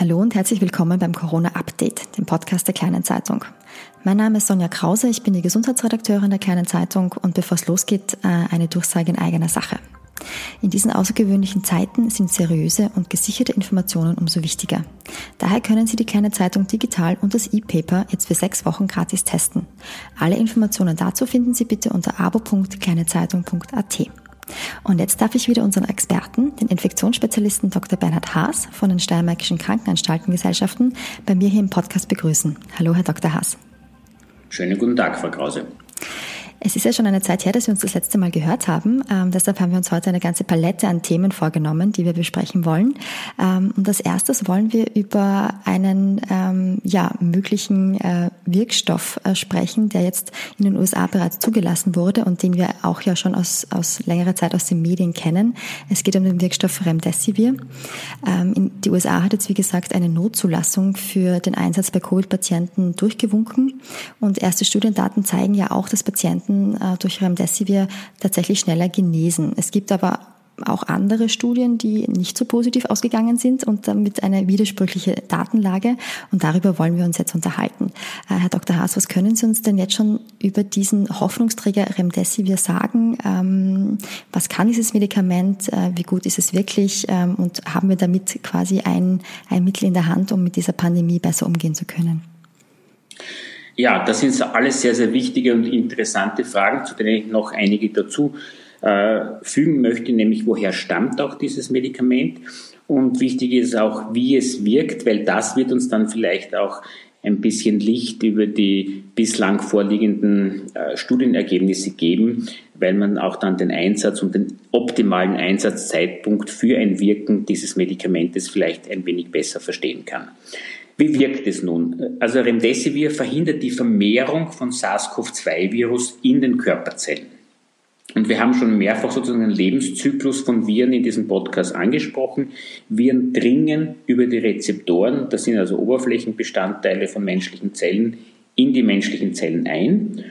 Hallo und herzlich willkommen beim Corona Update, dem Podcast der Kleinen Zeitung. Mein Name ist Sonja Krause, ich bin die Gesundheitsredakteurin der Kleinen Zeitung und bevor es losgeht, äh, eine Durchsage in eigener Sache. In diesen außergewöhnlichen Zeiten sind seriöse und gesicherte Informationen umso wichtiger. Daher können Sie die Kleine Zeitung digital und das E-Paper jetzt für sechs Wochen gratis testen. Alle Informationen dazu finden Sie bitte unter abo.kleinezeitung.at. Und jetzt darf ich wieder unseren Experten, den Infektionsspezialisten Dr. Bernhard Haas von den Steiermärkischen Krankenanstaltengesellschaften, bei mir hier im Podcast begrüßen. Hallo, Herr Dr. Haas. Schönen guten Tag, Frau Krause. Es ist ja schon eine Zeit her, dass wir uns das letzte Mal gehört haben. Ähm, deshalb haben wir uns heute eine ganze Palette an Themen vorgenommen, die wir besprechen wollen. Ähm, und als erstes wollen wir über einen ähm, ja, möglichen äh, Wirkstoff äh, sprechen, der jetzt in den USA bereits zugelassen wurde und den wir auch ja schon aus, aus längerer Zeit aus den Medien kennen. Es geht um den Wirkstoff Remdesivir. Ähm, in, die USA hat jetzt, wie gesagt, eine Notzulassung für den Einsatz bei Covid-Patienten durchgewunken. Und erste Studiendaten zeigen ja auch, dass Patienten Patienten äh, durch Remdesivir tatsächlich schneller genesen. Es gibt aber auch andere Studien, die nicht so positiv ausgegangen sind und damit eine widersprüchliche Datenlage. Und darüber wollen wir uns jetzt unterhalten. Äh, Herr Dr. Haas, was können Sie uns denn jetzt schon über diesen Hoffnungsträger Remdesivir sagen? Ähm, was kann dieses Medikament? Äh, wie gut ist es wirklich? Ähm, und haben wir damit quasi ein, ein Mittel in der Hand, um mit dieser Pandemie besser umgehen zu können? Ja, das sind alles sehr, sehr wichtige und interessante Fragen, zu denen ich noch einige dazu äh, fügen möchte, nämlich woher stammt auch dieses Medikament und wichtig ist auch, wie es wirkt, weil das wird uns dann vielleicht auch ein bisschen Licht über die bislang vorliegenden äh, Studienergebnisse geben, weil man auch dann den Einsatz und den optimalen Einsatzzeitpunkt für ein Wirken dieses Medikamentes vielleicht ein wenig besser verstehen kann. Wie wirkt es nun? Also Remdesivir verhindert die Vermehrung von SARS-CoV-2-Virus in den Körperzellen. Und wir haben schon mehrfach sozusagen den Lebenszyklus von Viren in diesem Podcast angesprochen. Viren dringen über die Rezeptoren, das sind also Oberflächenbestandteile von menschlichen Zellen, in die menschlichen Zellen ein.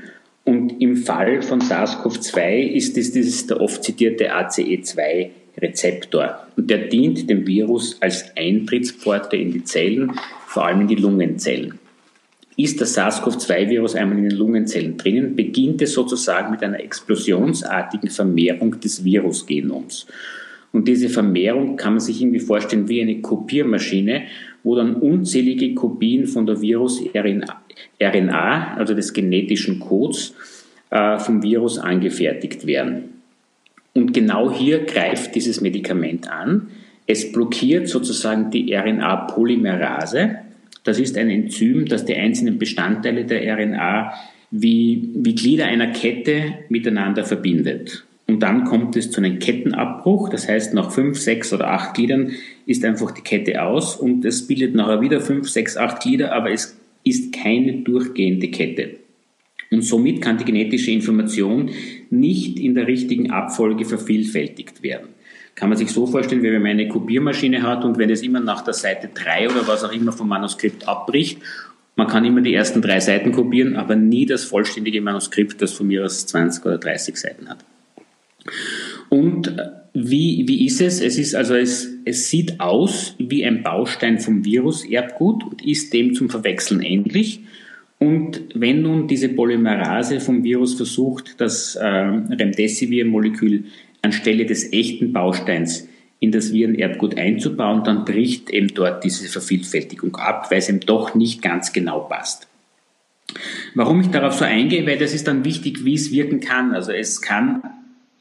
Und im Fall von SARS-CoV-2 ist es dieses der oft zitierte ACE2 Rezeptor. Und der dient dem Virus als Eintrittspforte in die Zellen, vor allem in die Lungenzellen. Ist das SARS-CoV-2-Virus einmal in den Lungenzellen drinnen, beginnt es sozusagen mit einer explosionsartigen Vermehrung des Virusgenoms. Und diese Vermehrung kann man sich irgendwie vorstellen wie eine Kopiermaschine, wo dann unzählige Kopien von der Virus-RNA, also des genetischen Codes, äh, vom Virus angefertigt werden. Und genau hier greift dieses Medikament an. Es blockiert sozusagen die RNA-Polymerase, das ist ein Enzym, das die einzelnen Bestandteile der RNA wie, wie Glieder einer Kette miteinander verbindet. Und dann kommt es zu einem Kettenabbruch. Das heißt, nach fünf, sechs oder acht Gliedern ist einfach die Kette aus und es bildet nachher wieder fünf, sechs, acht Glieder, aber es ist keine durchgehende Kette. Und somit kann die genetische Information nicht in der richtigen Abfolge vervielfältigt werden kann man sich so vorstellen, wie wenn man eine Kopiermaschine hat und wenn es immer nach der Seite 3 oder was auch immer vom Manuskript abbricht, man kann immer die ersten drei Seiten kopieren, aber nie das vollständige Manuskript, das von mir aus 20 oder 30 Seiten hat. Und äh, wie, wie ist es? Es ist also, es, es sieht aus wie ein Baustein vom Virus-Erbgut und ist dem zum Verwechseln ähnlich. Und wenn nun diese Polymerase vom Virus versucht, das äh, Remdesivir-Molekül anstelle des echten Bausteins in das Virenerbgut einzubauen, dann bricht eben dort diese Vervielfältigung ab, weil es eben doch nicht ganz genau passt. Warum ich darauf so eingehe, weil das ist dann wichtig, wie es wirken kann. Also es kann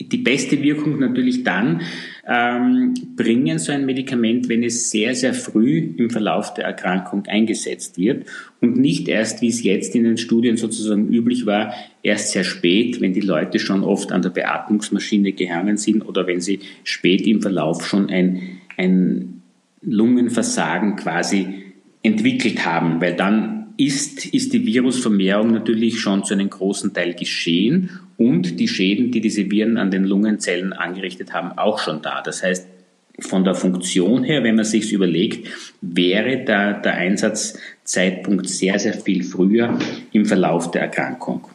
die beste Wirkung natürlich dann ähm, bringen, so ein Medikament, wenn es sehr, sehr früh im Verlauf der Erkrankung eingesetzt wird und nicht erst, wie es jetzt in den Studien sozusagen üblich war, erst sehr spät, wenn die Leute schon oft an der Beatmungsmaschine gehangen sind oder wenn sie spät im Verlauf schon ein, ein Lungenversagen quasi entwickelt haben, weil dann ist, ist die Virusvermehrung natürlich schon zu einem großen Teil geschehen und die Schäden, die diese Viren an den Lungenzellen angerichtet haben, auch schon da. Das heißt, von der Funktion her, wenn man sich überlegt, wäre da der Einsatzzeitpunkt sehr, sehr viel früher im Verlauf der Erkrankung.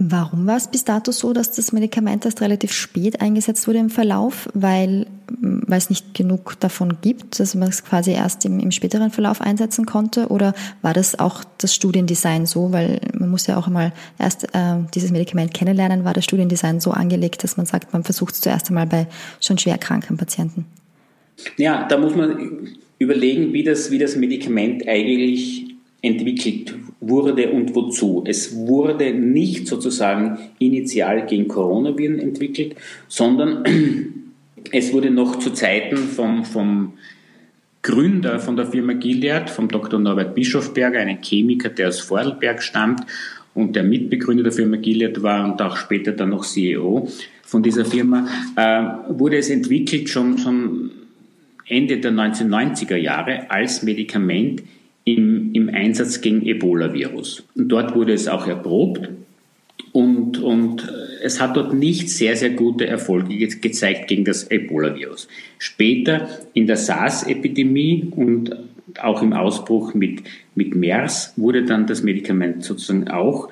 Warum war es bis dato so, dass das Medikament erst relativ spät eingesetzt wurde im Verlauf? Weil, weil es nicht genug davon gibt, dass man es quasi erst im, im späteren Verlauf einsetzen konnte? Oder war das auch das Studiendesign so? Weil man muss ja auch einmal erst äh, dieses Medikament kennenlernen. War das Studiendesign so angelegt, dass man sagt, man versucht es zuerst einmal bei schon schwer kranken Patienten? Ja, da muss man überlegen, wie das, wie das Medikament eigentlich entwickelt wurde und wozu. Es wurde nicht sozusagen initial gegen Coronaviren entwickelt, sondern es wurde noch zu Zeiten vom, vom Gründer von der Firma Gilead, vom Dr. Norbert Bischofberger, einem Chemiker, der aus Vordelberg stammt und der Mitbegründer der Firma Gilead war und auch später dann noch CEO von dieser Firma, äh, wurde es entwickelt schon, schon Ende der 1990er Jahre als Medikament im, im Einsatz gegen Ebola-Virus. Und dort wurde es auch erprobt und, und es hat dort nicht sehr, sehr gute Erfolge ge gezeigt gegen das Ebola-Virus. Später in der SARS-Epidemie und auch im Ausbruch mit, mit MERS wurde dann das Medikament sozusagen auch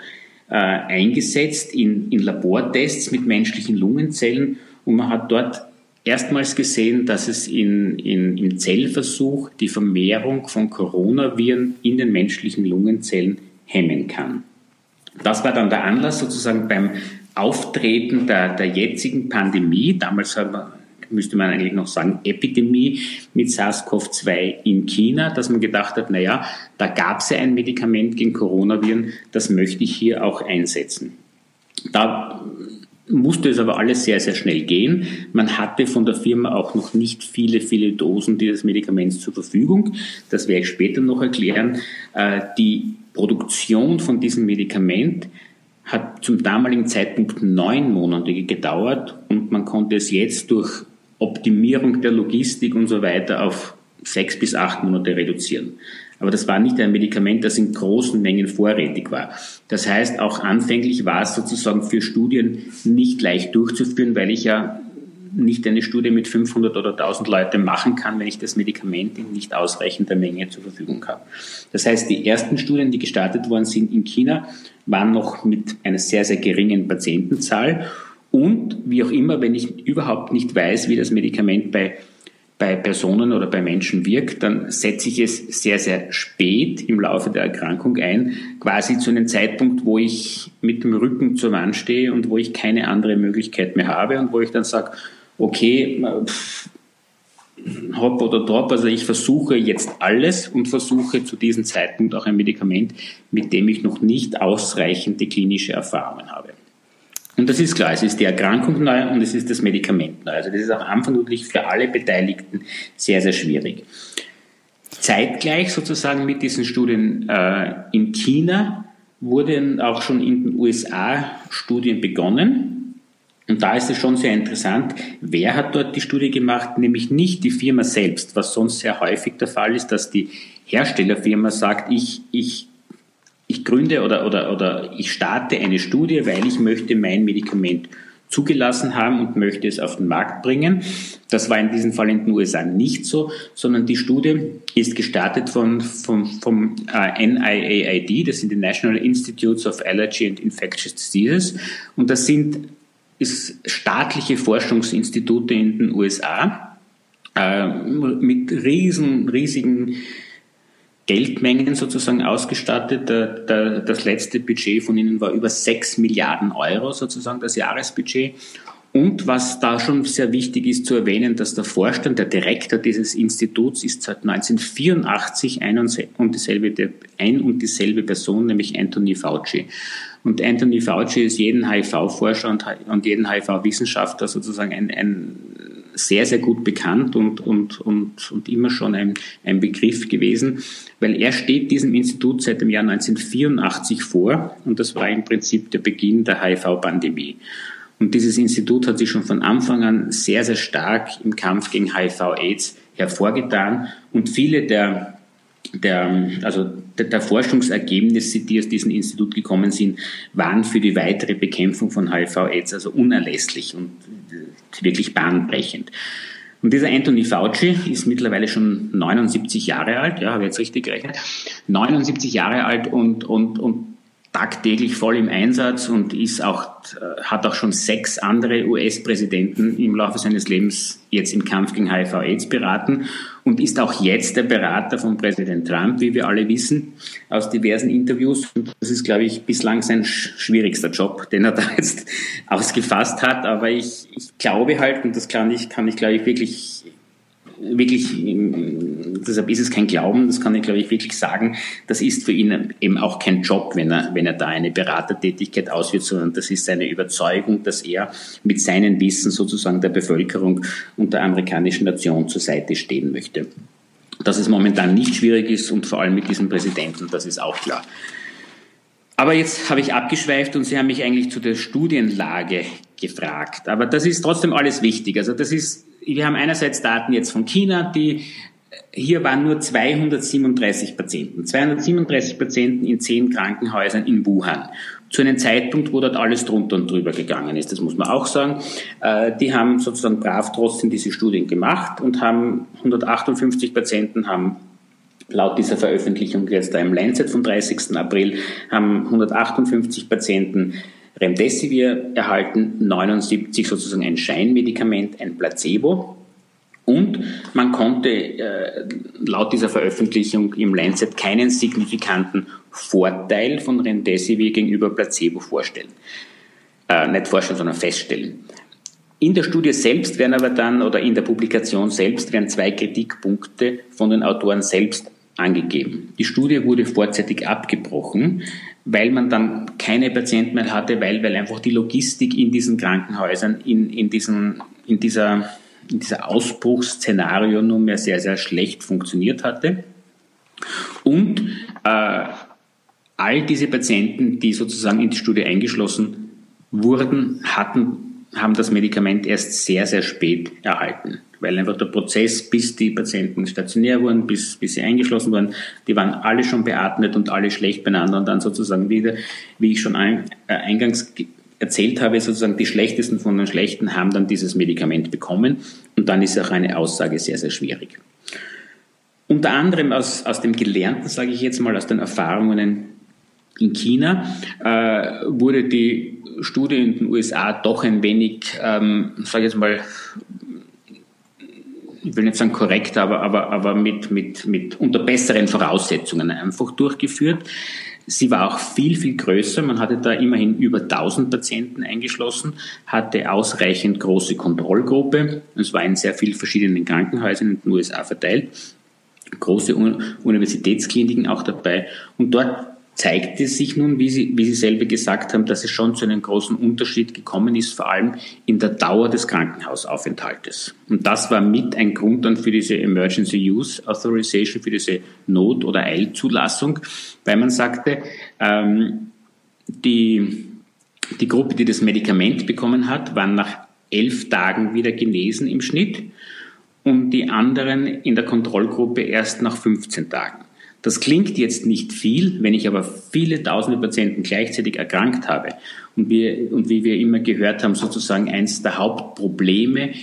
äh, eingesetzt in, in Labortests mit menschlichen Lungenzellen und man hat dort erstmals gesehen, dass es in, in, im Zellversuch die Vermehrung von Coronaviren in den menschlichen Lungenzellen hemmen kann. Das war dann der Anlass sozusagen beim Auftreten der, der jetzigen Pandemie, damals müsste man eigentlich noch sagen Epidemie mit SARS-CoV-2 in China, dass man gedacht hat, naja, da gab es ja ein Medikament gegen Coronaviren, das möchte ich hier auch einsetzen. Da musste es aber alles sehr, sehr schnell gehen. Man hatte von der Firma auch noch nicht viele, viele Dosen dieses Medikaments zur Verfügung. Das werde ich später noch erklären. Äh, die Produktion von diesem Medikament hat zum damaligen Zeitpunkt neun Monate gedauert und man konnte es jetzt durch Optimierung der Logistik und so weiter auf sechs bis acht Monate reduzieren. Aber das war nicht ein Medikament, das in großen Mengen vorrätig war. Das heißt, auch anfänglich war es sozusagen für Studien nicht leicht durchzuführen, weil ich ja nicht eine Studie mit 500 oder 1000 Leuten machen kann, wenn ich das Medikament in nicht ausreichender Menge zur Verfügung habe. Das heißt, die ersten Studien, die gestartet worden sind in China, waren noch mit einer sehr, sehr geringen Patientenzahl. Und wie auch immer, wenn ich überhaupt nicht weiß, wie das Medikament bei bei Personen oder bei Menschen wirkt, dann setze ich es sehr, sehr spät im Laufe der Erkrankung ein, quasi zu einem Zeitpunkt, wo ich mit dem Rücken zur Wand stehe und wo ich keine andere Möglichkeit mehr habe und wo ich dann sage, okay, pff, hopp oder drop, also ich versuche jetzt alles und versuche zu diesem Zeitpunkt auch ein Medikament, mit dem ich noch nicht ausreichende klinische Erfahrungen habe. Und das ist klar, es ist die Erkrankung neu und es ist das Medikament neu. Also das ist Anfang natürlich für alle Beteiligten sehr, sehr schwierig. Zeitgleich sozusagen mit diesen Studien äh, in China wurden auch schon in den USA Studien begonnen. Und da ist es schon sehr interessant, wer hat dort die Studie gemacht, nämlich nicht die Firma selbst, was sonst sehr häufig der Fall ist, dass die Herstellerfirma sagt, ich, ich ich gründe oder, oder, oder ich starte eine Studie, weil ich möchte mein Medikament zugelassen haben und möchte es auf den Markt bringen. Das war in diesem Fall in den USA nicht so, sondern die Studie ist gestartet von, von, vom äh, NIAID, das sind die National Institutes of Allergy and Infectious Diseases, und das sind ist staatliche Forschungsinstitute in den USA äh, mit riesen, riesigen Geldmengen sozusagen ausgestattet. Der, der, das letzte Budget von ihnen war über 6 Milliarden Euro sozusagen das Jahresbudget. Und was da schon sehr wichtig ist zu erwähnen, dass der Vorstand, der Direktor dieses Instituts ist seit 1984 ein und dieselbe, ein und dieselbe Person, nämlich Anthony Fauci. Und Anthony Fauci ist jeden HIV-Forscher und, jeden HIV-Wissenschaftler sozusagen ein, ein sehr, sehr gut bekannt und, und, und, und immer schon ein, ein Begriff gewesen, weil er steht diesem Institut seit dem Jahr 1984 vor und das war im Prinzip der Beginn der HIV-Pandemie. Und dieses Institut hat sich schon von Anfang an sehr, sehr stark im Kampf gegen HIV-Aids hervorgetan und viele der der, also der, der, Forschungsergebnisse, die aus diesem Institut gekommen sind, waren für die weitere Bekämpfung von HIV-Aids also unerlässlich und wirklich bahnbrechend. Und dieser Anthony Fauci ist mittlerweile schon 79 Jahre alt, ja, habe ich jetzt richtig gerechnet, 79 Jahre alt und, und, und tagtäglich voll im Einsatz und ist auch, äh, hat auch schon sechs andere US-Präsidenten im Laufe seines Lebens jetzt im Kampf gegen HIV-Aids beraten und ist auch jetzt der Berater von Präsident Trump, wie wir alle wissen, aus diversen Interviews. Und das ist, glaube ich, bislang sein schwierigster Job, den er da jetzt ausgefasst hat. Aber ich, ich glaube halt, und das kann ich, kann ich, glaube ich, wirklich wirklich, deshalb ist es kein Glauben, das kann ich glaube ich wirklich sagen, das ist für ihn eben auch kein Job, wenn er, wenn er da eine Beratertätigkeit ausführt, sondern das ist seine Überzeugung, dass er mit seinem Wissen sozusagen der Bevölkerung und der amerikanischen Nation zur Seite stehen möchte. Dass es momentan nicht schwierig ist und vor allem mit diesem Präsidenten, das ist auch klar. Aber jetzt habe ich abgeschweift und Sie haben mich eigentlich zu der Studienlage gefragt. Aber das ist trotzdem alles wichtig. Also das ist wir haben einerseits Daten jetzt von China, die hier waren nur 237 Patienten, 237 Patienten in zehn Krankenhäusern in Wuhan. Zu einem Zeitpunkt, wo dort alles drunter und drüber gegangen ist, das muss man auch sagen. Äh, die haben sozusagen brav trotzdem diese Studien gemacht und haben 158 Patienten haben laut dieser Veröffentlichung jetzt da im Lancet vom 30. April haben 158 Patienten Remdesivir erhalten 79 sozusagen ein Scheinmedikament, ein Placebo. Und man konnte äh, laut dieser Veröffentlichung im Lancet keinen signifikanten Vorteil von Remdesivir gegenüber Placebo vorstellen. Äh, nicht vorstellen, sondern feststellen. In der Studie selbst werden aber dann, oder in der Publikation selbst, werden zwei Kritikpunkte von den Autoren selbst angegeben. Die Studie wurde vorzeitig abgebrochen, weil man dann keine Patienten mehr hatte, weil, weil einfach die Logistik in diesen Krankenhäusern, in, in, diesen, in dieser, in dieser Ausbruchsszenario nunmehr sehr, sehr schlecht funktioniert hatte. Und äh, all diese Patienten, die sozusagen in die Studie eingeschlossen wurden, hatten, haben das Medikament erst sehr, sehr spät erhalten weil einfach der Prozess, bis die Patienten stationär wurden, bis, bis sie eingeschlossen wurden, die waren alle schon beatmet und alle schlecht beieinander und dann sozusagen wieder, wie ich schon ein, äh, eingangs erzählt habe, sozusagen die Schlechtesten von den Schlechten haben dann dieses Medikament bekommen und dann ist auch eine Aussage sehr, sehr schwierig. Unter anderem aus, aus dem Gelernten, sage ich jetzt mal, aus den Erfahrungen in China, äh, wurde die Studie in den USA doch ein wenig, ähm, sage ich jetzt mal, ich will nicht sagen korrekt, aber, aber, aber mit, mit, mit unter besseren Voraussetzungen einfach durchgeführt. Sie war auch viel, viel größer. Man hatte da immerhin über 1000 Patienten eingeschlossen, hatte ausreichend große Kontrollgruppe. Es war in sehr vielen verschiedenen Krankenhäusern in den USA verteilt. Große Universitätskliniken auch dabei. Und dort zeigte sich nun, wie Sie, wie Sie selber gesagt haben, dass es schon zu einem großen Unterschied gekommen ist, vor allem in der Dauer des Krankenhausaufenthaltes. Und das war mit ein Grund dann für diese Emergency Use Authorization, für diese Not- oder Eilzulassung, weil man sagte, ähm, die, die Gruppe, die das Medikament bekommen hat, waren nach elf Tagen wieder genesen im Schnitt und die anderen in der Kontrollgruppe erst nach 15 Tagen. Das klingt jetzt nicht viel, wenn ich aber viele tausende Patienten gleichzeitig erkrankt habe und, wir, und wie wir immer gehört haben, sozusagen eins der Hauptprobleme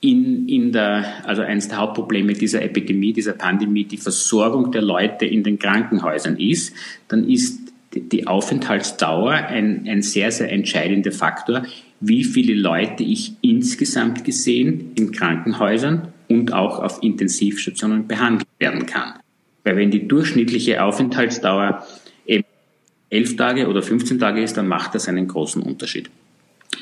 in, in der, also eines der Hauptprobleme dieser Epidemie, dieser Pandemie, die Versorgung der Leute in den Krankenhäusern ist, dann ist die Aufenthaltsdauer ein, ein sehr, sehr entscheidender Faktor, wie viele Leute ich insgesamt gesehen in Krankenhäusern und auch auf Intensivstationen behandelt werden kann. Weil wenn die durchschnittliche Aufenthaltsdauer eben elf Tage oder 15 Tage ist, dann macht das einen großen Unterschied.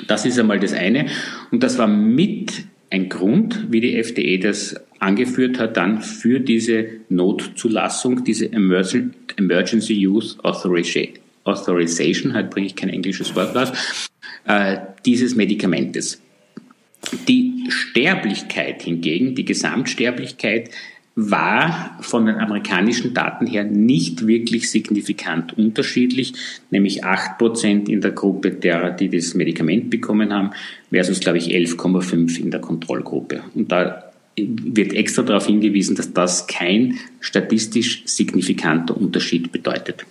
Das ist einmal das eine. Und das war mit ein Grund, wie die FDE das angeführt hat, dann für diese Notzulassung, diese Emergency Use Authorization, halt bringe ich kein englisches Wort raus, äh, dieses Medikamentes. Die Sterblichkeit hingegen, die Gesamtsterblichkeit, war von den amerikanischen Daten her nicht wirklich signifikant unterschiedlich, nämlich 8% in der Gruppe derer, die das Medikament bekommen haben, versus, glaube ich, 11,5 in der Kontrollgruppe. Und da wird extra darauf hingewiesen, dass das kein statistisch signifikanter Unterschied bedeutet.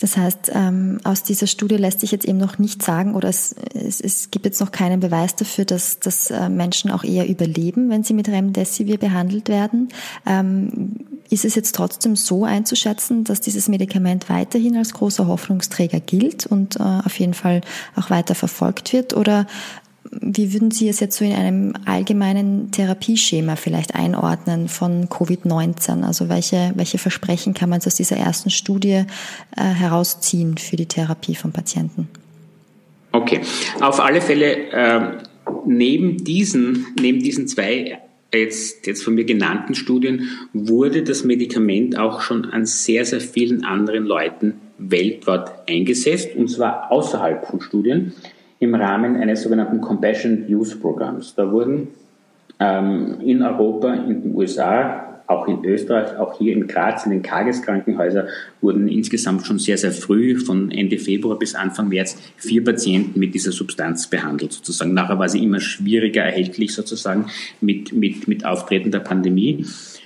Das heißt, ähm, aus dieser Studie lässt sich jetzt eben noch nicht sagen oder es, es, es gibt jetzt noch keinen Beweis dafür, dass, dass äh, Menschen auch eher überleben, wenn sie mit Remdesivir behandelt werden. Ähm, ist es jetzt trotzdem so einzuschätzen, dass dieses Medikament weiterhin als großer Hoffnungsträger gilt und äh, auf jeden Fall auch weiter verfolgt wird? Oder wie würden Sie es jetzt so in einem allgemeinen Therapieschema vielleicht einordnen von Covid-19? Also welche, welche Versprechen kann man aus dieser ersten Studie äh, herausziehen für die Therapie von Patienten? Okay, auf alle Fälle äh, neben diesen, neben diesen zwei jetzt, jetzt von mir genannten Studien wurde das Medikament auch schon an sehr, sehr vielen anderen Leuten weltweit eingesetzt, und zwar außerhalb von Studien im Rahmen eines sogenannten Compassion Use Programms. Da wurden ähm, in Europa, in den USA, auch in Österreich, auch hier in Graz, in den Tageskrankenhäusern wurden insgesamt schon sehr, sehr früh, von Ende Februar bis Anfang März, vier Patienten mit dieser Substanz behandelt, sozusagen. Nachher war sie immer schwieriger erhältlich, sozusagen, mit, mit, mit Auftreten der Pandemie.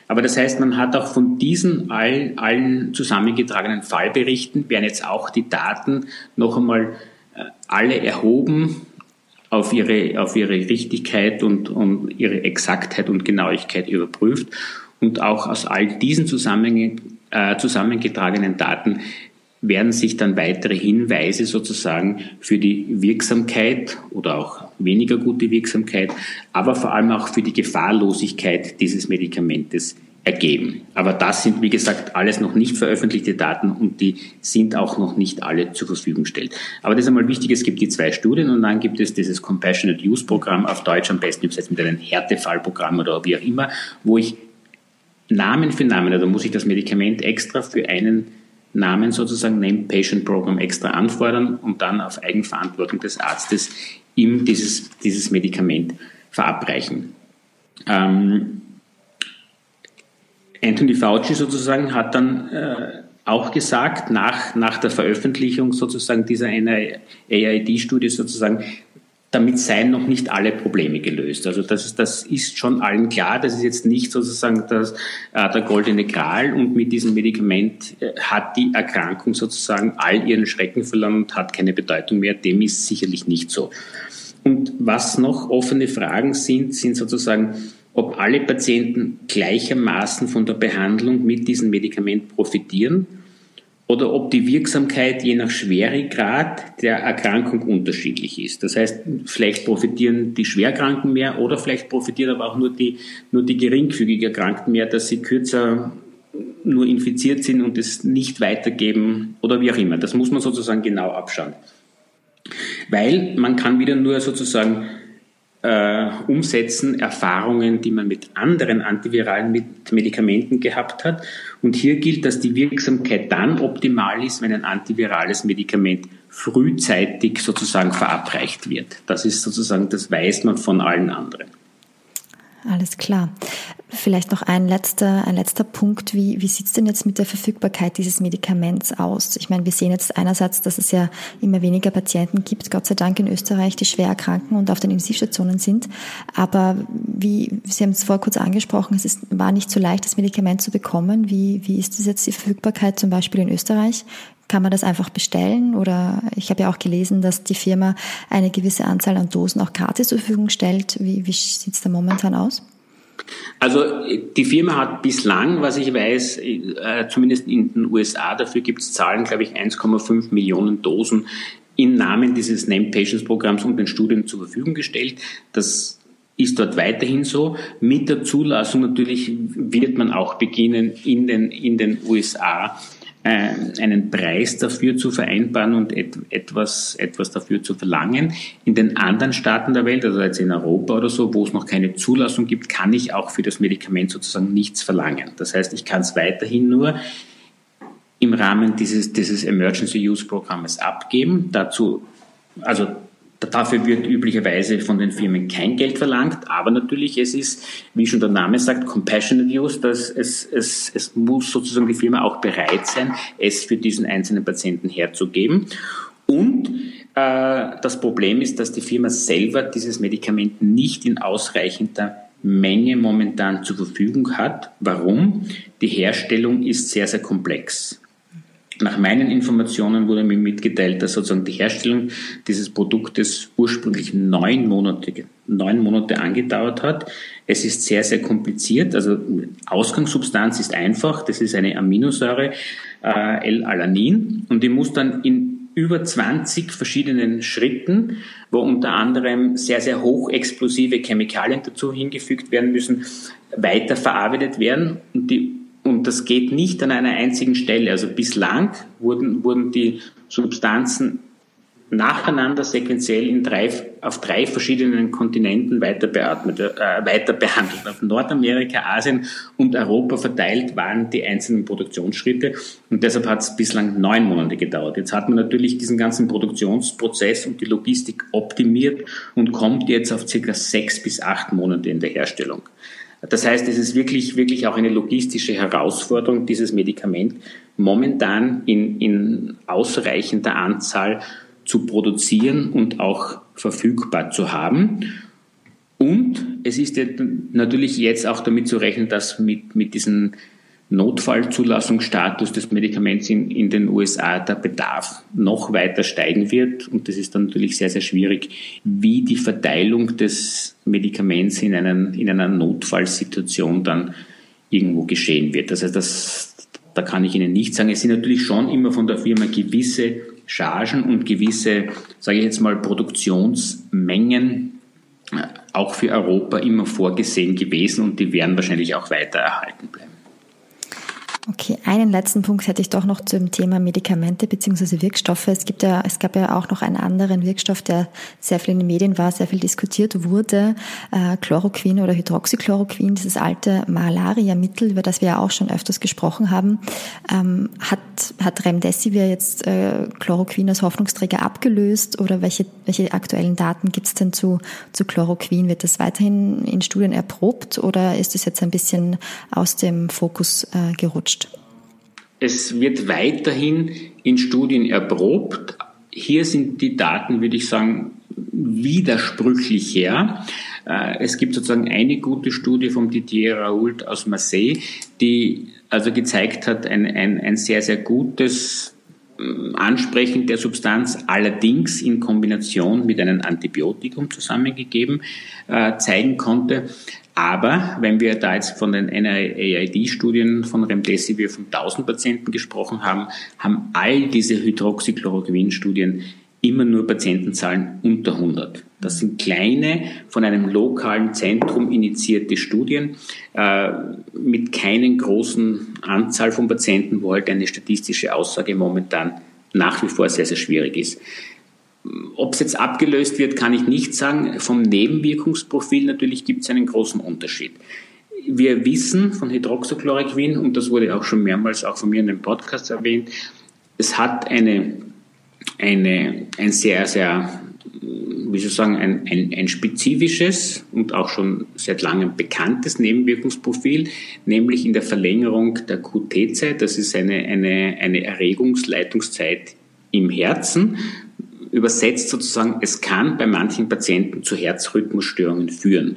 Aber das heißt, man hat auch von diesen allen, allen zusammengetragenen Fallberichten, werden jetzt auch die Daten noch einmal alle erhoben auf ihre, auf ihre Richtigkeit und, und ihre Exaktheit und Genauigkeit überprüft. Und auch aus all diesen zusammen, äh, zusammengetragenen Daten werden sich dann weitere Hinweise sozusagen für die Wirksamkeit oder auch weniger gute Wirksamkeit, aber vor allem auch für die Gefahrlosigkeit dieses Medikamentes ergeben. Aber das sind, wie gesagt, alles noch nicht veröffentlichte Daten und die sind auch noch nicht alle zur Verfügung gestellt. Aber das ist einmal wichtig, es gibt die zwei Studien und dann gibt es dieses Compassionate Use Programm auf Deutsch am besten übersetzt mit einem Härtefallprogramm oder wie auch immer, wo ich Namen für Namen, also muss ich das Medikament extra für einen Namen sozusagen Named Patient Program extra anfordern und dann auf Eigenverantwortung des Arztes ihm dieses, dieses Medikament verabreichen. Ähm, Anthony Fauci sozusagen hat dann äh, auch gesagt, nach, nach der Veröffentlichung sozusagen dieser AID-Studie sozusagen, damit seien noch nicht alle Probleme gelöst. Also das, ist, das ist schon allen klar. Das ist jetzt nicht sozusagen das, äh, der goldene Gral und mit diesem Medikament äh, hat die Erkrankung sozusagen all ihren Schrecken verloren und hat keine Bedeutung mehr. Dem ist sicherlich nicht so. Und was noch offene Fragen sind, sind sozusagen, ob alle Patienten gleichermaßen von der Behandlung mit diesem Medikament profitieren oder ob die Wirksamkeit je nach Schweregrad der Erkrankung unterschiedlich ist. Das heißt, vielleicht profitieren die Schwerkranken mehr oder vielleicht profitieren aber auch nur die, nur die geringfügig Erkrankten mehr, dass sie kürzer nur infiziert sind und es nicht weitergeben oder wie auch immer. Das muss man sozusagen genau abschauen. Weil man kann wieder nur sozusagen äh, umsetzen, Erfahrungen, die man mit anderen antiviralen Medikamenten gehabt hat. Und hier gilt, dass die Wirksamkeit dann optimal ist, wenn ein antivirales Medikament frühzeitig sozusagen verabreicht wird. Das ist sozusagen, das weiß man von allen anderen. Alles klar. Vielleicht noch ein letzter, ein letzter Punkt. Wie, wie sieht es denn jetzt mit der Verfügbarkeit dieses Medikaments aus? Ich meine, wir sehen jetzt einerseits, dass es ja immer weniger Patienten gibt, Gott sei Dank in Österreich, die schwer erkranken und auf den Intensivstationen sind. Aber wie, Sie haben es vor kurz angesprochen, es ist, war nicht so leicht, das Medikament zu bekommen. Wie, wie ist das jetzt die Verfügbarkeit zum Beispiel in Österreich? Kann man das einfach bestellen? Oder ich habe ja auch gelesen, dass die Firma eine gewisse Anzahl an Dosen auch gratis zur Verfügung stellt. Wie, wie sieht es da momentan aus? Also die Firma hat bislang, was ich weiß, äh, zumindest in den USA, dafür gibt es Zahlen, glaube ich, 1,5 Millionen Dosen im Namen dieses Named Patients Programms und den Studien zur Verfügung gestellt. Das ist dort weiterhin so. Mit der Zulassung natürlich wird man auch beginnen, in den, in den USA einen Preis dafür zu vereinbaren und et etwas, etwas dafür zu verlangen. In den anderen Staaten der Welt, also jetzt in Europa oder so, wo es noch keine Zulassung gibt, kann ich auch für das Medikament sozusagen nichts verlangen. Das heißt, ich kann es weiterhin nur im Rahmen dieses, dieses Emergency Use Programmes abgeben. Dazu, also Dafür wird üblicherweise von den Firmen kein Geld verlangt, aber natürlich es ist, wie schon der Name sagt, Compassionate Use, dass es, es, es muss sozusagen die Firma auch bereit sein, es für diesen einzelnen Patienten herzugeben. Und äh, das Problem ist, dass die Firma selber dieses Medikament nicht in ausreichender Menge momentan zur Verfügung hat. Warum? Die Herstellung ist sehr, sehr komplex. Nach meinen Informationen wurde mir mitgeteilt, dass sozusagen die Herstellung dieses Produktes ursprünglich neun Monate, neun Monate angedauert hat. Es ist sehr, sehr kompliziert. Also Ausgangssubstanz ist einfach. Das ist eine Aminosäure äh, L-Alanin und die muss dann in über 20 verschiedenen Schritten, wo unter anderem sehr, sehr hochexplosive Chemikalien dazu hingefügt werden müssen, weiterverarbeitet werden. Und, die, und das geht nicht an einer einzigen Stelle. Also bislang wurden, wurden die Substanzen nacheinander sequenziell in drei, auf drei verschiedenen Kontinenten weiter, beatmet, äh, weiter behandelt. Auf Nordamerika, Asien und Europa verteilt waren die einzelnen Produktionsschritte und deshalb hat es bislang neun Monate gedauert. Jetzt hat man natürlich diesen ganzen Produktionsprozess und die Logistik optimiert und kommt jetzt auf circa sechs bis acht Monate in der Herstellung. Das heißt, es ist wirklich, wirklich auch eine logistische Herausforderung, dieses Medikament momentan in, in ausreichender Anzahl zu produzieren und auch verfügbar zu haben. Und es ist natürlich jetzt auch damit zu rechnen, dass mit, mit diesem Notfallzulassungsstatus des Medikaments in, in den USA der Bedarf noch weiter steigen wird. Und das ist dann natürlich sehr, sehr schwierig, wie die Verteilung des Medikaments in, einen, in einer Notfallsituation dann irgendwo geschehen wird. Das heißt, das, da kann ich Ihnen nicht sagen. Es sind natürlich schon immer von der Firma gewisse Chargen und gewisse, sage ich jetzt mal, Produktionsmengen äh, auch für Europa immer vorgesehen gewesen und die werden wahrscheinlich auch weiter erhalten bleiben. Okay, einen letzten Punkt hätte ich doch noch zum Thema Medikamente bzw. Wirkstoffe. Es gibt ja, es gab ja auch noch einen anderen Wirkstoff, der sehr viel in den Medien war, sehr viel diskutiert wurde. Äh, Chloroquin oder Hydroxychloroquin, dieses alte Malaria-Mittel, über das wir ja auch schon öfters gesprochen haben, ähm, hat, hat Remdesivir jetzt äh, Chloroquin als Hoffnungsträger abgelöst oder welche, welche aktuellen Daten gibt es denn zu, zu Chloroquin? Wird das weiterhin in Studien erprobt oder ist es jetzt ein bisschen aus dem Fokus äh, gerutscht? Erforscht? Es wird weiterhin in Studien erprobt. Hier sind die Daten, würde ich sagen, widersprüchlich her. Äh, es gibt sozusagen eine gute Studie vom Didier Raoult aus Marseille, die also gezeigt hat, ein, ein, ein sehr, sehr gutes ähm, Ansprechen der Substanz, allerdings in Kombination mit einem Antibiotikum zusammengegeben, äh, zeigen konnte, aber wenn wir da jetzt von den NIAID-Studien von Remdesivir von 1000 Patienten gesprochen haben, haben all diese Hydroxychloroquin-Studien immer nur Patientenzahlen unter 100. Das sind kleine, von einem lokalen Zentrum initiierte Studien äh, mit keinen großen Anzahl von Patienten, wo halt eine statistische Aussage momentan nach wie vor sehr, sehr schwierig ist. Ob es jetzt abgelöst wird, kann ich nicht sagen. Vom Nebenwirkungsprofil natürlich gibt es einen großen Unterschied. Wir wissen von Hydroxychloroquin, und das wurde auch schon mehrmals auch von mir in dem Podcast erwähnt, es hat eine, eine, ein sehr, sehr, wie soll ich sagen, ein, ein, ein spezifisches und auch schon seit langem bekanntes Nebenwirkungsprofil, nämlich in der Verlängerung der QT-Zeit. Das ist eine, eine, eine Erregungsleitungszeit im Herzen übersetzt sozusagen, es kann bei manchen Patienten zu Herzrhythmusstörungen führen.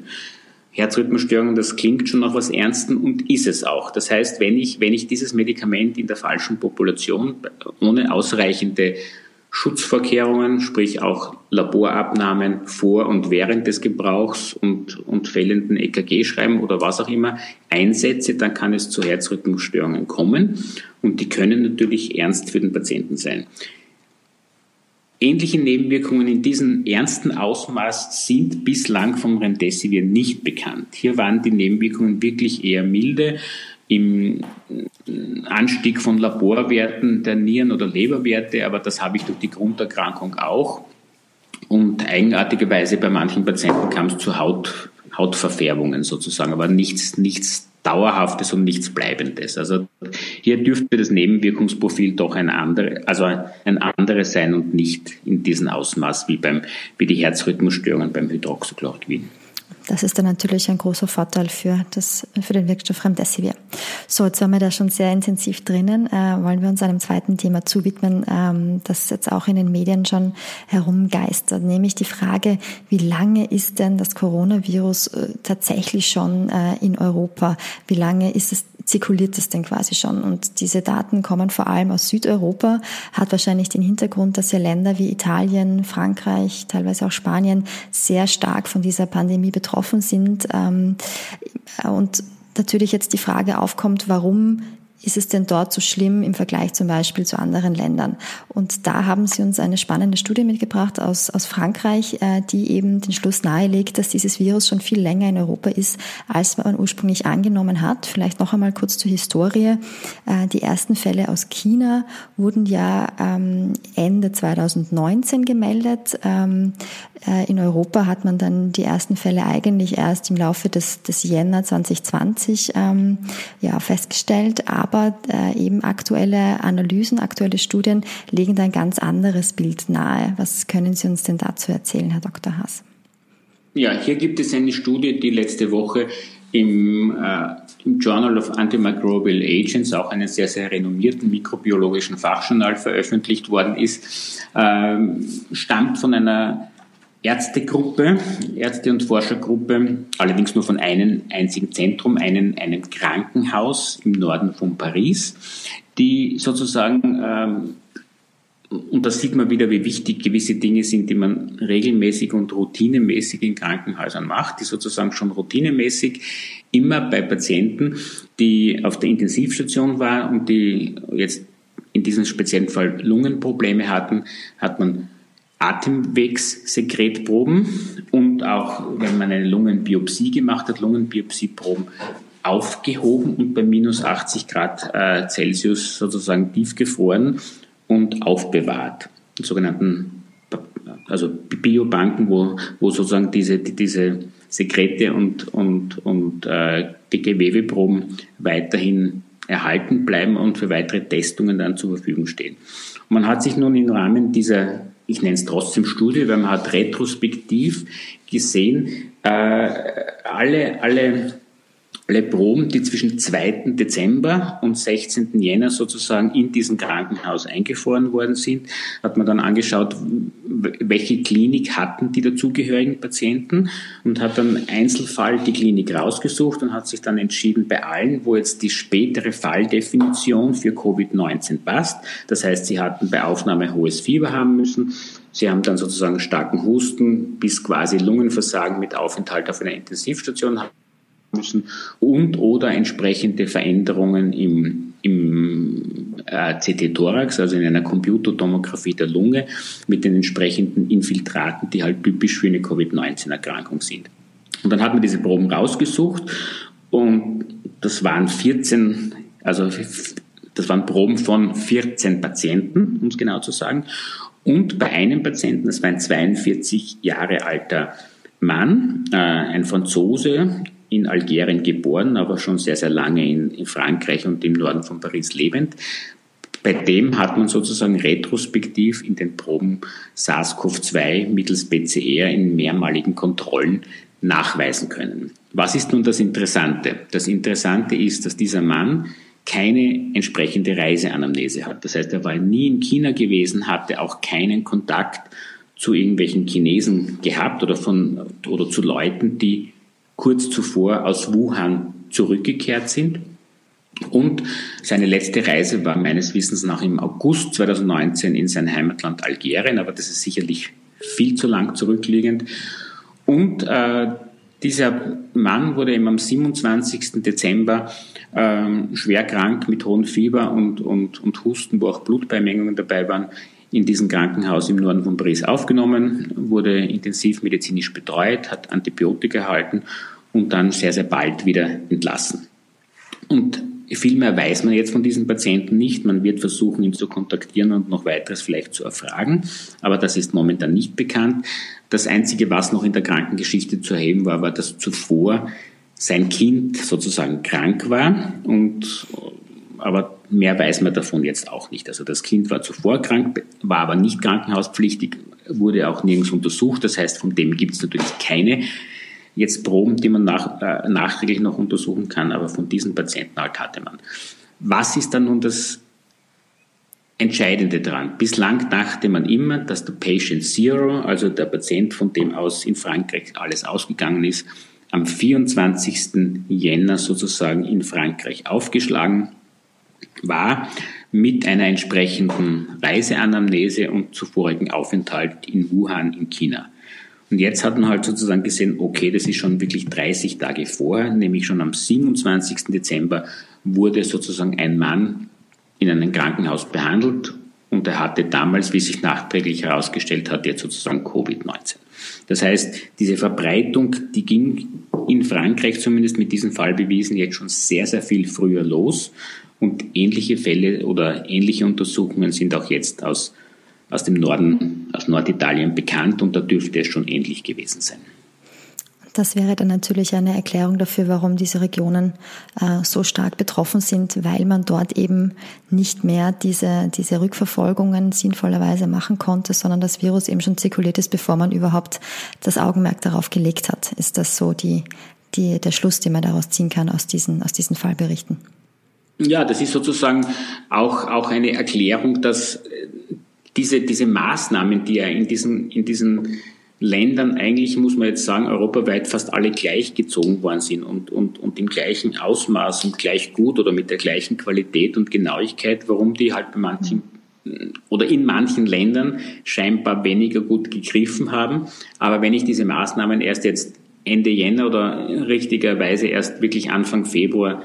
Herzrhythmusstörungen, das klingt schon nach was Ernstem und ist es auch. Das heißt, wenn ich, wenn ich dieses Medikament in der falschen Population ohne ausreichende Schutzvorkehrungen, sprich auch Laborabnahmen vor und während des Gebrauchs und, und fehlenden EKG-Schreiben oder was auch immer einsetze, dann kann es zu Herzrhythmusstörungen kommen und die können natürlich ernst für den Patienten sein. Ähnliche Nebenwirkungen in diesem ernsten Ausmaß sind bislang vom Remdesivir nicht bekannt. Hier waren die Nebenwirkungen wirklich eher milde. Im Anstieg von Laborwerten der Nieren- oder Leberwerte, aber das habe ich durch die Grunderkrankung auch. Und eigenartigerweise bei manchen Patienten kam es zu Haut, Hautverfärbungen sozusagen, aber nichts, nichts Dauerhaftes und nichts Bleibendes. Also hier dürfte das Nebenwirkungsprofil doch ein, andere, also ein anderes sein und nicht in diesem Ausmaß wie, beim, wie die Herzrhythmusstörungen beim Hydroxychloroquin. Das ist dann natürlich ein großer Vorteil für, das, für den Wirkstoff Remdesivir. So, jetzt waren wir da schon sehr intensiv drinnen. Äh, wollen wir uns einem zweiten Thema zuwidmen, ähm, das jetzt auch in den Medien schon herumgeistert, nämlich die Frage, wie lange ist denn das Coronavirus äh, tatsächlich schon äh, in Europa? Wie lange ist es zirkuliert das denn quasi schon? Und diese Daten kommen vor allem aus Südeuropa, hat wahrscheinlich den Hintergrund, dass ja Länder wie Italien, Frankreich, teilweise auch Spanien sehr stark von dieser Pandemie betroffen sind. Ähm, und natürlich jetzt die Frage aufkommt, warum ist es denn dort so schlimm im Vergleich zum Beispiel zu anderen Ländern? Und da haben Sie uns eine spannende Studie mitgebracht aus, aus Frankreich, äh, die eben den Schluss nahelegt, dass dieses Virus schon viel länger in Europa ist, als man ursprünglich angenommen hat. Vielleicht noch einmal kurz zur Historie. Äh, die ersten Fälle aus China wurden ja ähm, Ende 2019 gemeldet. Ähm, äh, in Europa hat man dann die ersten Fälle eigentlich erst im Laufe des, des Jänner 2020 ähm, ja, festgestellt. Aber aber äh, eben aktuelle Analysen, aktuelle Studien legen da ein ganz anderes Bild nahe. Was können Sie uns denn dazu erzählen, Herr Dr. Haas? Ja, hier gibt es eine Studie, die letzte Woche im, äh, im Journal of Antimicrobial Agents, auch einen sehr, sehr renommierten mikrobiologischen Fachjournal, veröffentlicht worden ist, äh, stammt von einer Ärztegruppe, Ärzte- und Forschergruppe, allerdings nur von einem einzigen Zentrum, einem, einem Krankenhaus im Norden von Paris, die sozusagen, ähm, und da sieht man wieder, wie wichtig gewisse Dinge sind, die man regelmäßig und routinemäßig in Krankenhäusern macht, die sozusagen schon routinemäßig immer bei Patienten, die auf der Intensivstation waren und die jetzt in diesem speziellen Fall Lungenprobleme hatten, hat man Atemwegssekretproben und auch, wenn man eine Lungenbiopsie gemacht hat, Lungenbiopsieproben aufgehoben und bei minus 80 Grad äh, Celsius sozusagen tiefgefroren und aufbewahrt. In sogenannten also Biobanken, wo, wo sozusagen diese, diese Sekrete und, und, und äh, Gewebeproben weiterhin erhalten bleiben und für weitere Testungen dann zur Verfügung stehen. Man hat sich nun im Rahmen dieser ich nenne es trotzdem Studie, weil man hat retrospektiv gesehen, äh, alle, alle alle Proben, die zwischen 2. Dezember und 16. Jänner sozusagen in diesem Krankenhaus eingefroren worden sind, hat man dann angeschaut, welche Klinik hatten die dazugehörigen Patienten und hat dann Einzelfall die Klinik rausgesucht und hat sich dann entschieden, bei allen, wo jetzt die spätere Falldefinition für Covid-19 passt, das heißt, sie hatten bei Aufnahme hohes Fieber haben müssen, Sie haben dann sozusagen starken Husten bis quasi Lungenversagen mit Aufenthalt auf einer Intensivstation müssen und oder entsprechende Veränderungen im, im äh, CT-Thorax, also in einer Computertomographie der Lunge mit den entsprechenden Infiltraten, die halt typisch für eine Covid-19-Erkrankung sind. Und dann hat man diese Proben rausgesucht und das waren 14, also das waren Proben von 14 Patienten, um es genau zu sagen. Und bei einem Patienten, das war ein 42 Jahre alter Mann, äh, ein Franzose, in Algerien geboren, aber schon sehr, sehr lange in, in Frankreich und im Norden von Paris lebend. Bei dem hat man sozusagen retrospektiv in den Proben SARS-CoV-2 mittels PCR in mehrmaligen Kontrollen nachweisen können. Was ist nun das Interessante? Das Interessante ist, dass dieser Mann keine entsprechende Reiseanamnese hat. Das heißt, er war nie in China gewesen, hatte auch keinen Kontakt zu irgendwelchen Chinesen gehabt oder von, oder zu Leuten, die kurz zuvor aus Wuhan zurückgekehrt sind. Und seine letzte Reise war meines Wissens nach im August 2019 in sein Heimatland Algerien, aber das ist sicherlich viel zu lang zurückliegend. Und äh, dieser Mann wurde eben am 27. Dezember ähm, schwer krank mit hohem Fieber und, und, und Husten, wo auch Blutbeimengungen dabei waren, in diesem Krankenhaus im Norden von Paris aufgenommen, wurde intensiv medizinisch betreut, hat Antibiotika erhalten und dann sehr, sehr bald wieder entlassen. Und viel mehr weiß man jetzt von diesem Patienten nicht. Man wird versuchen, ihn zu kontaktieren und noch weiteres vielleicht zu erfragen, aber das ist momentan nicht bekannt. Das Einzige, was noch in der Krankengeschichte zu erheben war, war, dass zuvor sein Kind sozusagen krank war und aber mehr weiß man davon jetzt auch nicht. Also das Kind war zuvor krank, war aber nicht krankenhauspflichtig, wurde auch nirgends untersucht. Das heißt, von dem gibt es natürlich keine jetzt Proben, die man nach, äh, nachträglich noch untersuchen kann, aber von diesen Patienten halt hatte man. Was ist dann nun das Entscheidende daran? Bislang dachte man immer, dass der Patient Zero, also der Patient, von dem aus in Frankreich alles ausgegangen ist, am 24. Jänner sozusagen in Frankreich aufgeschlagen war mit einer entsprechenden Reiseanamnese und zuvorigen Aufenthalt in Wuhan in China. Und jetzt hat man halt sozusagen gesehen, okay, das ist schon wirklich 30 Tage vorher, nämlich schon am 27. Dezember wurde sozusagen ein Mann in einem Krankenhaus behandelt und er hatte damals, wie sich nachträglich herausgestellt hat, jetzt sozusagen Covid-19. Das heißt, diese Verbreitung, die ging in Frankreich zumindest mit diesem Fall bewiesen jetzt schon sehr, sehr viel früher los und ähnliche Fälle oder ähnliche Untersuchungen sind auch jetzt aus, aus dem Norden, aus Norditalien bekannt und da dürfte es schon ähnlich gewesen sein. Das wäre dann natürlich eine Erklärung dafür, warum diese Regionen äh, so stark betroffen sind, weil man dort eben nicht mehr diese, diese Rückverfolgungen sinnvollerweise machen konnte, sondern das Virus eben schon zirkuliert ist, bevor man überhaupt das Augenmerk darauf gelegt hat. Ist das so die, die, der Schluss, den man daraus ziehen kann aus diesen, aus diesen Fallberichten? Ja, das ist sozusagen auch, auch eine Erklärung, dass äh, diese, diese Maßnahmen, die ja in diesen, in diesen Ländern eigentlich, muss man jetzt sagen, europaweit fast alle gleich gezogen worden sind und, und, und im gleichen Ausmaß und gleich gut oder mit der gleichen Qualität und Genauigkeit, warum die halt bei manchen oder in manchen Ländern scheinbar weniger gut gegriffen haben. Aber wenn ich diese Maßnahmen erst jetzt Ende Jänner oder richtigerweise erst wirklich Anfang Februar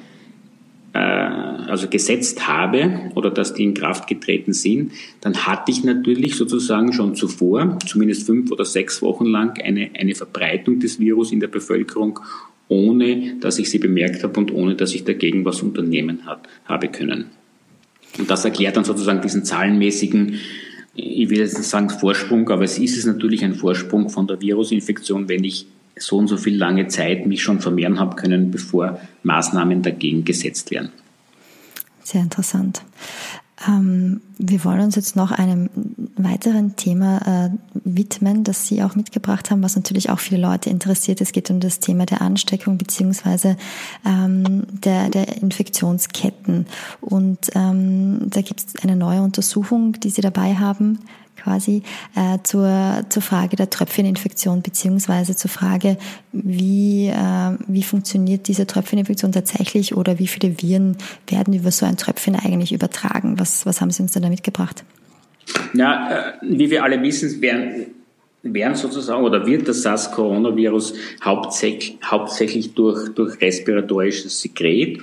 äh, also gesetzt habe oder dass die in Kraft getreten sind, dann hatte ich natürlich sozusagen schon zuvor, zumindest fünf oder sechs Wochen lang, eine, eine Verbreitung des Virus in der Bevölkerung, ohne dass ich sie bemerkt habe und ohne dass ich dagegen was unternehmen hat, habe können. Und das erklärt dann sozusagen diesen zahlenmäßigen, ich will jetzt nicht sagen Vorsprung, aber es ist es natürlich ein Vorsprung von der Virusinfektion, wenn ich so und so viel lange Zeit mich schon vermehren habe können, bevor Maßnahmen dagegen gesetzt werden. Sehr interessant. Ähm, wir wollen uns jetzt noch einem weiteren Thema äh, widmen, das Sie auch mitgebracht haben, was natürlich auch viele Leute interessiert. Es geht um das Thema der Ansteckung beziehungsweise ähm, der, der Infektionsketten. Und ähm, da gibt es eine neue Untersuchung, die Sie dabei haben, quasi äh, zur, zur Frage der Tröpfcheninfektion beziehungsweise zur Frage, wie, äh, wie funktioniert diese Tröpfcheninfektion tatsächlich oder wie viele Viren werden über so ein Tröpfchen eigentlich übertragen? Was, was haben Sie uns da mitgebracht? Ja, äh, wie wir alle wissen, werden werden sozusagen oder wird das SARS-Coronavirus hauptsächlich, hauptsächlich durch, durch respiratorisches Sekret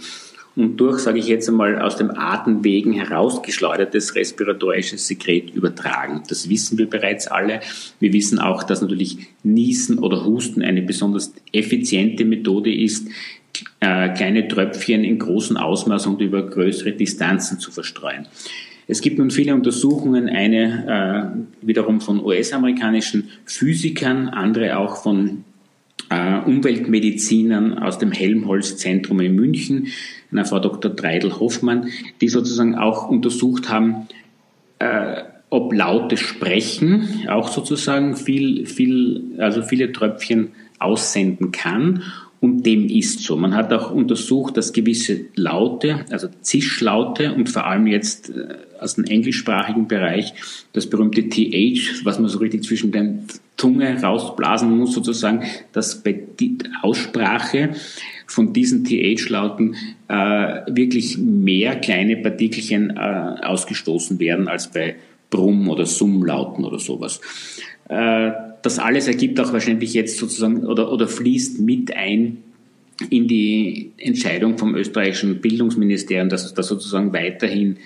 und durch, sage ich jetzt einmal, aus dem Atemwegen herausgeschleudertes respiratorisches Sekret übertragen. Das wissen wir bereits alle. Wir wissen auch, dass natürlich Niesen oder Husten eine besonders effiziente Methode ist, äh, kleine Tröpfchen in großem Ausmaß und über größere Distanzen zu verstreuen. Es gibt nun viele Untersuchungen, eine äh, wiederum von US-amerikanischen Physikern, andere auch von Umweltmedizinern aus dem Helmholtz-Zentrum in München, einer Frau Dr. Dreidel Hoffmann, die sozusagen auch untersucht haben, äh, ob lautes Sprechen auch sozusagen viel, viel, also viele Tröpfchen aussenden kann. Und dem ist so. Man hat auch untersucht, dass gewisse Laute, also Zischlaute und vor allem jetzt äh, aus dem englischsprachigen Bereich das berühmte TH, was man so richtig zwischen den Zunge rausblasen muss sozusagen, dass bei der Aussprache von diesen TH-Lauten äh, wirklich mehr kleine Partikelchen äh, ausgestoßen werden als bei Brumm- oder Summlauten oder sowas. Äh, das alles ergibt auch wahrscheinlich jetzt sozusagen oder, oder fließt mit ein in die Entscheidung vom österreichischen Bildungsministerium, dass das sozusagen weiterhin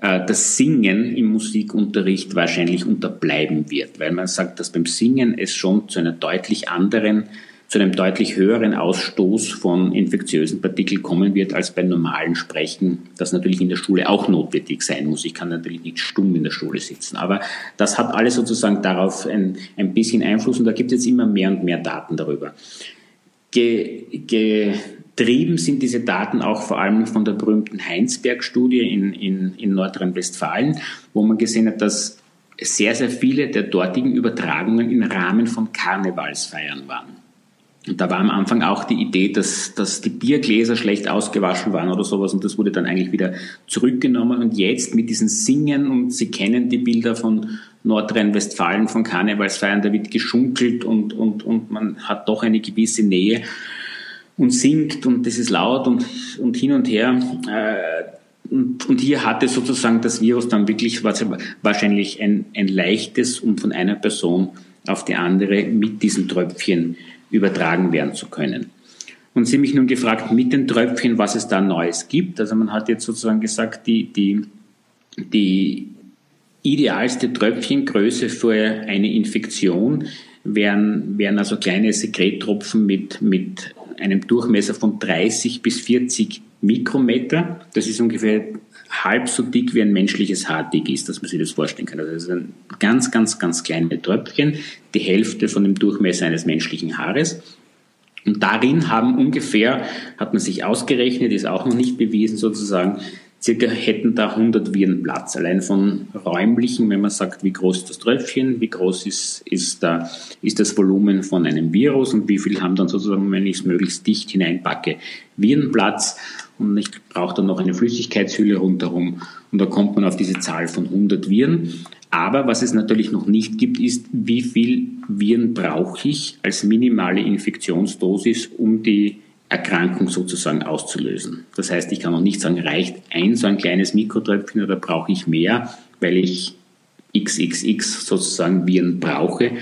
äh, das Singen im Musikunterricht wahrscheinlich unterbleiben wird, weil man sagt, dass beim Singen es schon zu einer deutlich anderen zu einem deutlich höheren Ausstoß von infektiösen Partikeln kommen wird als beim normalen Sprechen, das natürlich in der Schule auch notwendig sein muss. Ich kann natürlich nicht stumm in der Schule sitzen, aber das hat alles sozusagen darauf ein, ein bisschen Einfluss und da gibt es jetzt immer mehr und mehr Daten darüber. Ge, getrieben sind diese Daten auch vor allem von der berühmten Heinsberg-Studie in, in, in Nordrhein-Westfalen, wo man gesehen hat, dass sehr, sehr viele der dortigen Übertragungen im Rahmen von Karnevalsfeiern waren. Und da war am Anfang auch die Idee, dass, dass die Biergläser schlecht ausgewaschen waren oder sowas und das wurde dann eigentlich wieder zurückgenommen und jetzt mit diesen Singen und Sie kennen die Bilder von, Nordrhein-Westfalen von Karnevalsfeiern, da wird geschunkelt und, und, und man hat doch eine gewisse Nähe und singt und das ist laut und, und hin und her. Äh, und, und hier hatte sozusagen das Virus dann wirklich wahrscheinlich ein, ein leichtes, um von einer Person auf die andere mit diesen Tröpfchen übertragen werden zu können. Und Sie mich nun gefragt mit den Tröpfchen, was es da Neues gibt. Also man hat jetzt sozusagen gesagt, die, die, die idealste Tröpfchengröße für eine Infektion wären, wären also kleine Sekrettropfen mit, mit einem Durchmesser von 30 bis 40 Mikrometer. Das ist ungefähr halb so dick wie ein menschliches Haar dick ist, dass man sich das vorstellen kann. Also das sind ganz, ganz, ganz kleine Tröpfchen, die Hälfte von dem Durchmesser eines menschlichen Haares. Und darin haben ungefähr, hat man sich ausgerechnet, ist auch noch nicht bewiesen sozusagen, circa hätten da 100 Viren Platz. Allein von räumlichen, wenn man sagt, wie groß ist das Tröpfchen, wie groß ist, ist, da, ist das Volumen von einem Virus und wie viel haben dann sozusagen, wenn ich es möglichst dicht hineinpacke, Virenplatz und ich brauche dann noch eine Flüssigkeitshülle rundherum und da kommt man auf diese Zahl von 100 Viren. Aber was es natürlich noch nicht gibt, ist, wie viel Viren brauche ich als minimale Infektionsdosis, um die Erkrankung sozusagen auszulösen. Das heißt, ich kann noch nicht sagen, reicht ein so ein kleines Mikrotröpfchen oder brauche ich mehr, weil ich XXX sozusagen Viren brauche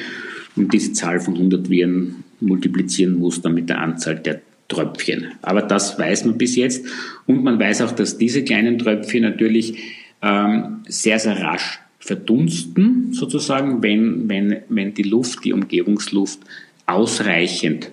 und diese Zahl von 100 Viren multiplizieren muss dann mit der Anzahl der Tröpfchen. Aber das weiß man bis jetzt und man weiß auch, dass diese kleinen Tröpfchen natürlich ähm, sehr, sehr rasch verdunsten, sozusagen, wenn, wenn, wenn die Luft, die Umgebungsluft ausreichend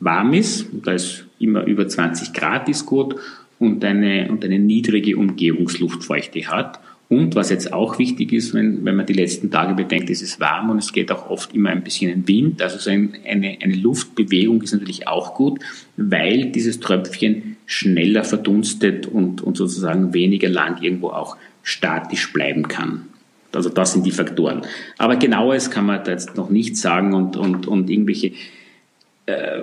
warm ist. Da ist immer über 20 Grad ist gut und eine, und eine niedrige Umgebungsluftfeuchte hat. Und was jetzt auch wichtig ist, wenn, wenn man die letzten Tage bedenkt, es ist warm und es geht auch oft immer ein bisschen in Wind. Also so ein, eine, eine Luftbewegung ist natürlich auch gut, weil dieses Tröpfchen schneller verdunstet und, und sozusagen weniger lang irgendwo auch statisch bleiben kann. Also das sind die Faktoren. Aber genaues kann man da jetzt noch nicht sagen und, und, und irgendwelche äh,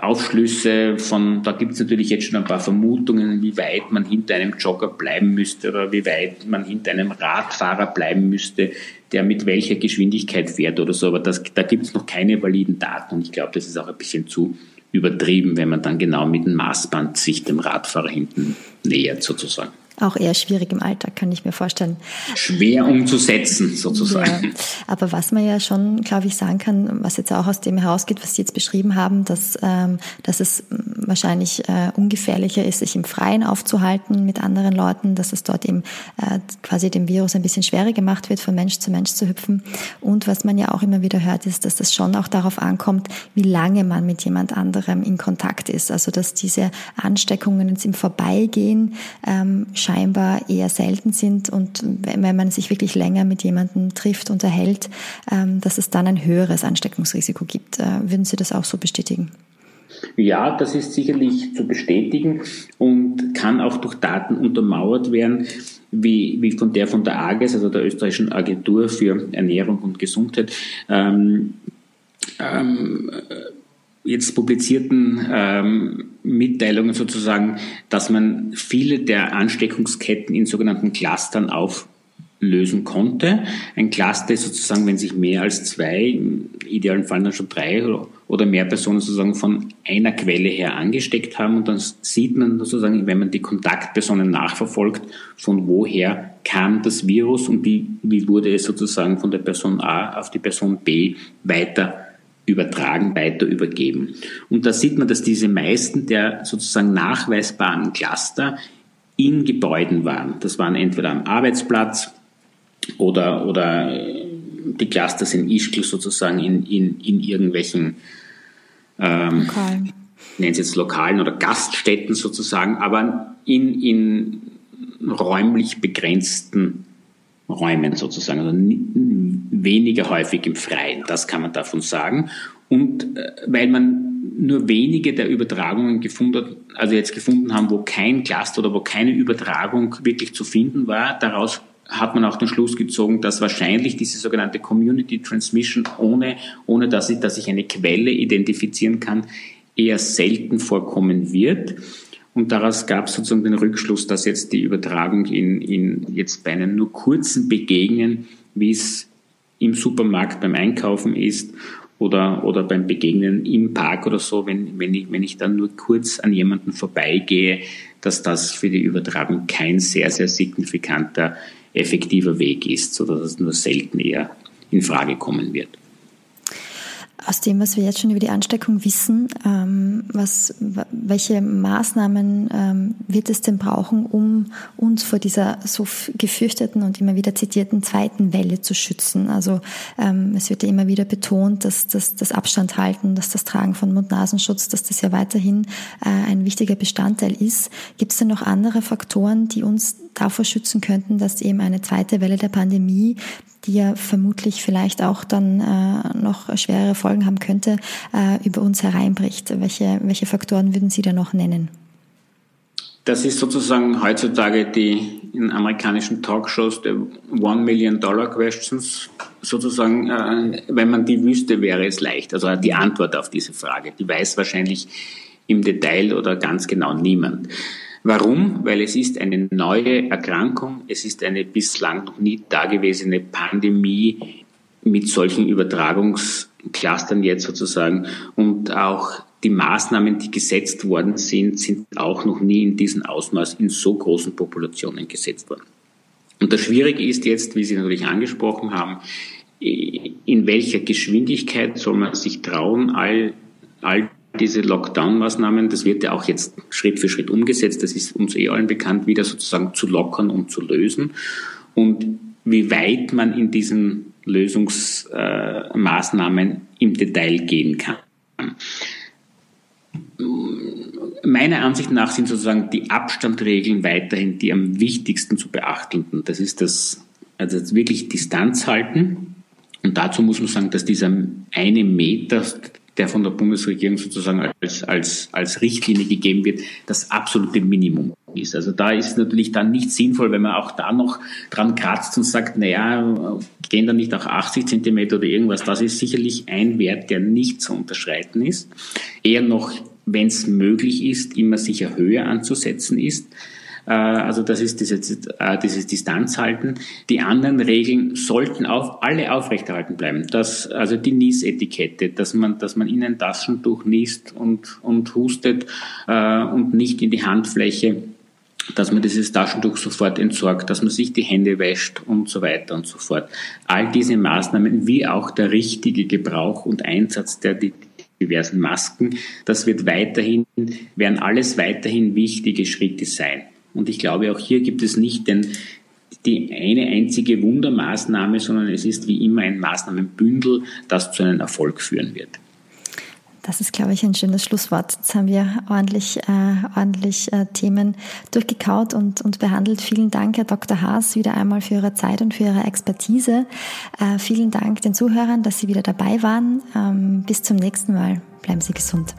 Aufschlüsse von, da gibt es natürlich jetzt schon ein paar Vermutungen, wie weit man hinter einem Jogger bleiben müsste oder wie weit man hinter einem Radfahrer bleiben müsste, der mit welcher Geschwindigkeit fährt oder so. Aber das, da gibt es noch keine validen Daten und ich glaube, das ist auch ein bisschen zu übertrieben, wenn man dann genau mit dem Maßband sich dem Radfahrer hinten nähert sozusagen auch eher schwierig im Alltag, kann ich mir vorstellen. Schwer umzusetzen, sozusagen. Ja, aber was man ja schon, glaube ich, sagen kann, was jetzt auch aus dem herausgeht, was Sie jetzt beschrieben haben, dass, ähm, dass es wahrscheinlich äh, ungefährlicher ist, sich im Freien aufzuhalten mit anderen Leuten, dass es dort eben äh, quasi dem Virus ein bisschen schwerer gemacht wird, von Mensch zu Mensch zu hüpfen. Und was man ja auch immer wieder hört, ist, dass es schon auch darauf ankommt, wie lange man mit jemand anderem in Kontakt ist. Also dass diese Ansteckungen jetzt im Vorbeigehen ähm, scheinbar eher selten sind und wenn man sich wirklich länger mit jemandem trifft, unterhält, ähm, dass es dann ein höheres Ansteckungsrisiko gibt. Äh, würden Sie das auch so bestätigen? Ja, das ist sicherlich zu bestätigen und kann auch durch Daten untermauert werden, wie, wie von der von der AGES, also der österreichischen Agentur für Ernährung und Gesundheit, ähm, ähm, jetzt publizierten ähm, Mitteilungen sozusagen, dass man viele der Ansteckungsketten in sogenannten Clustern auflösen konnte. Ein Cluster ist sozusagen, wenn sich mehr als zwei, im idealen Fall dann schon drei oder mehr Personen sozusagen von einer Quelle her angesteckt haben und dann sieht man sozusagen, wenn man die Kontaktpersonen nachverfolgt, von woher kam das Virus und wie, wie wurde es sozusagen von der Person A auf die Person B weiter übertragen, weiter übergeben. Und da sieht man, dass diese meisten der sozusagen nachweisbaren Cluster in Gebäuden waren. Das waren entweder am Arbeitsplatz oder, oder äh, die Cluster sind Ischgl sozusagen in, in, in irgendwelchen ähm, Lokalen. nennen Sie jetzt Lokalen oder Gaststätten sozusagen, aber in, in räumlich begrenzten Räumen sozusagen, also weniger häufig im Freien, das kann man davon sagen. Und äh, weil man nur wenige der Übertragungen gefunden, also jetzt gefunden haben, wo kein Cluster oder wo keine Übertragung wirklich zu finden war, daraus hat man auch den Schluss gezogen, dass wahrscheinlich diese sogenannte Community Transmission, ohne, ohne dass ich, dass ich eine Quelle identifizieren kann, eher selten vorkommen wird. Und daraus gab es sozusagen den Rückschluss, dass jetzt die Übertragung in, in jetzt bei einem nur kurzen Begegnen wie es im Supermarkt beim Einkaufen ist oder, oder beim Begegnen im Park oder so, wenn, wenn, ich, wenn ich dann nur kurz an jemanden vorbeigehe, dass das für die Übertragung kein sehr, sehr signifikanter, effektiver Weg ist, sodass es nur selten eher in Frage kommen wird aus dem, was wir jetzt schon über die Ansteckung wissen, ähm, was, welche Maßnahmen ähm, wird es denn brauchen, um uns vor dieser so gefürchteten und immer wieder zitierten zweiten Welle zu schützen? Also ähm, es wird ja immer wieder betont, dass, dass das Abstand halten, dass das Tragen von Mund-Nasenschutz, dass das ja weiterhin äh, ein wichtiger Bestandteil ist. Gibt es denn noch andere Faktoren, die uns davor schützen könnten, dass eben eine zweite Welle der Pandemie die ja vermutlich vielleicht auch dann äh, noch schwerere Folgen haben könnte, äh, über uns hereinbricht. Welche, welche Faktoren würden Sie da noch nennen? Das ist sozusagen heutzutage die in amerikanischen Talkshows der One Million Dollar Questions. Sozusagen, äh, wenn man die wüsste, wäre es leicht. Also die Antwort auf diese Frage, die weiß wahrscheinlich im Detail oder ganz genau niemand. Warum? Weil es ist eine neue Erkrankung, es ist eine bislang noch nie dagewesene Pandemie mit solchen Übertragungsclustern jetzt sozusagen und auch die Maßnahmen, die gesetzt worden sind, sind auch noch nie in diesem Ausmaß in so großen Populationen gesetzt worden. Und das Schwierige ist jetzt, wie Sie natürlich angesprochen haben, in welcher Geschwindigkeit soll man sich trauen, all, all diese Lockdown-Maßnahmen, das wird ja auch jetzt Schritt für Schritt umgesetzt, das ist uns eh allen bekannt, wieder sozusagen zu lockern und zu lösen. Und wie weit man in diesen Lösungsmaßnahmen im Detail gehen kann. Meiner Ansicht nach sind sozusagen die Abstandregeln weiterhin die am wichtigsten zu beachtenden. Das ist das, also wirklich Distanz halten. Und dazu muss man sagen, dass dieser eine Meter, der von der Bundesregierung sozusagen als, als, als Richtlinie gegeben wird, das absolute Minimum ist. Also da ist natürlich dann nicht sinnvoll, wenn man auch da noch dran kratzt und sagt, naja, gehen da nicht auch 80 Zentimeter oder irgendwas. Das ist sicherlich ein Wert, der nicht zu unterschreiten ist. Eher noch, wenn es möglich ist, immer sicher höher anzusetzen ist. Äh, also das ist dieses, äh, dieses Distanzhalten. Die anderen Regeln sollten auf, alle aufrechterhalten bleiben. Das, also die Niesetikette, dass man, dass man in ein Taschentuch niest und, und hustet äh, und nicht in die Handfläche dass man dieses Taschentuch sofort entsorgt, dass man sich die Hände wäscht und so weiter und so fort. All diese Maßnahmen, wie auch der richtige Gebrauch und Einsatz der diversen Masken, das wird weiterhin, werden alles weiterhin wichtige Schritte sein. Und ich glaube, auch hier gibt es nicht den, die eine einzige Wundermaßnahme, sondern es ist wie immer ein Maßnahmenbündel, das zu einem Erfolg führen wird. Das ist, glaube ich, ein schönes Schlusswort. Jetzt haben wir ordentlich, äh, ordentlich äh, Themen durchgekaut und, und behandelt. Vielen Dank, Herr Dr. Haas, wieder einmal für Ihre Zeit und für Ihre Expertise. Äh, vielen Dank den Zuhörern, dass Sie wieder dabei waren. Ähm, bis zum nächsten Mal. Bleiben Sie gesund.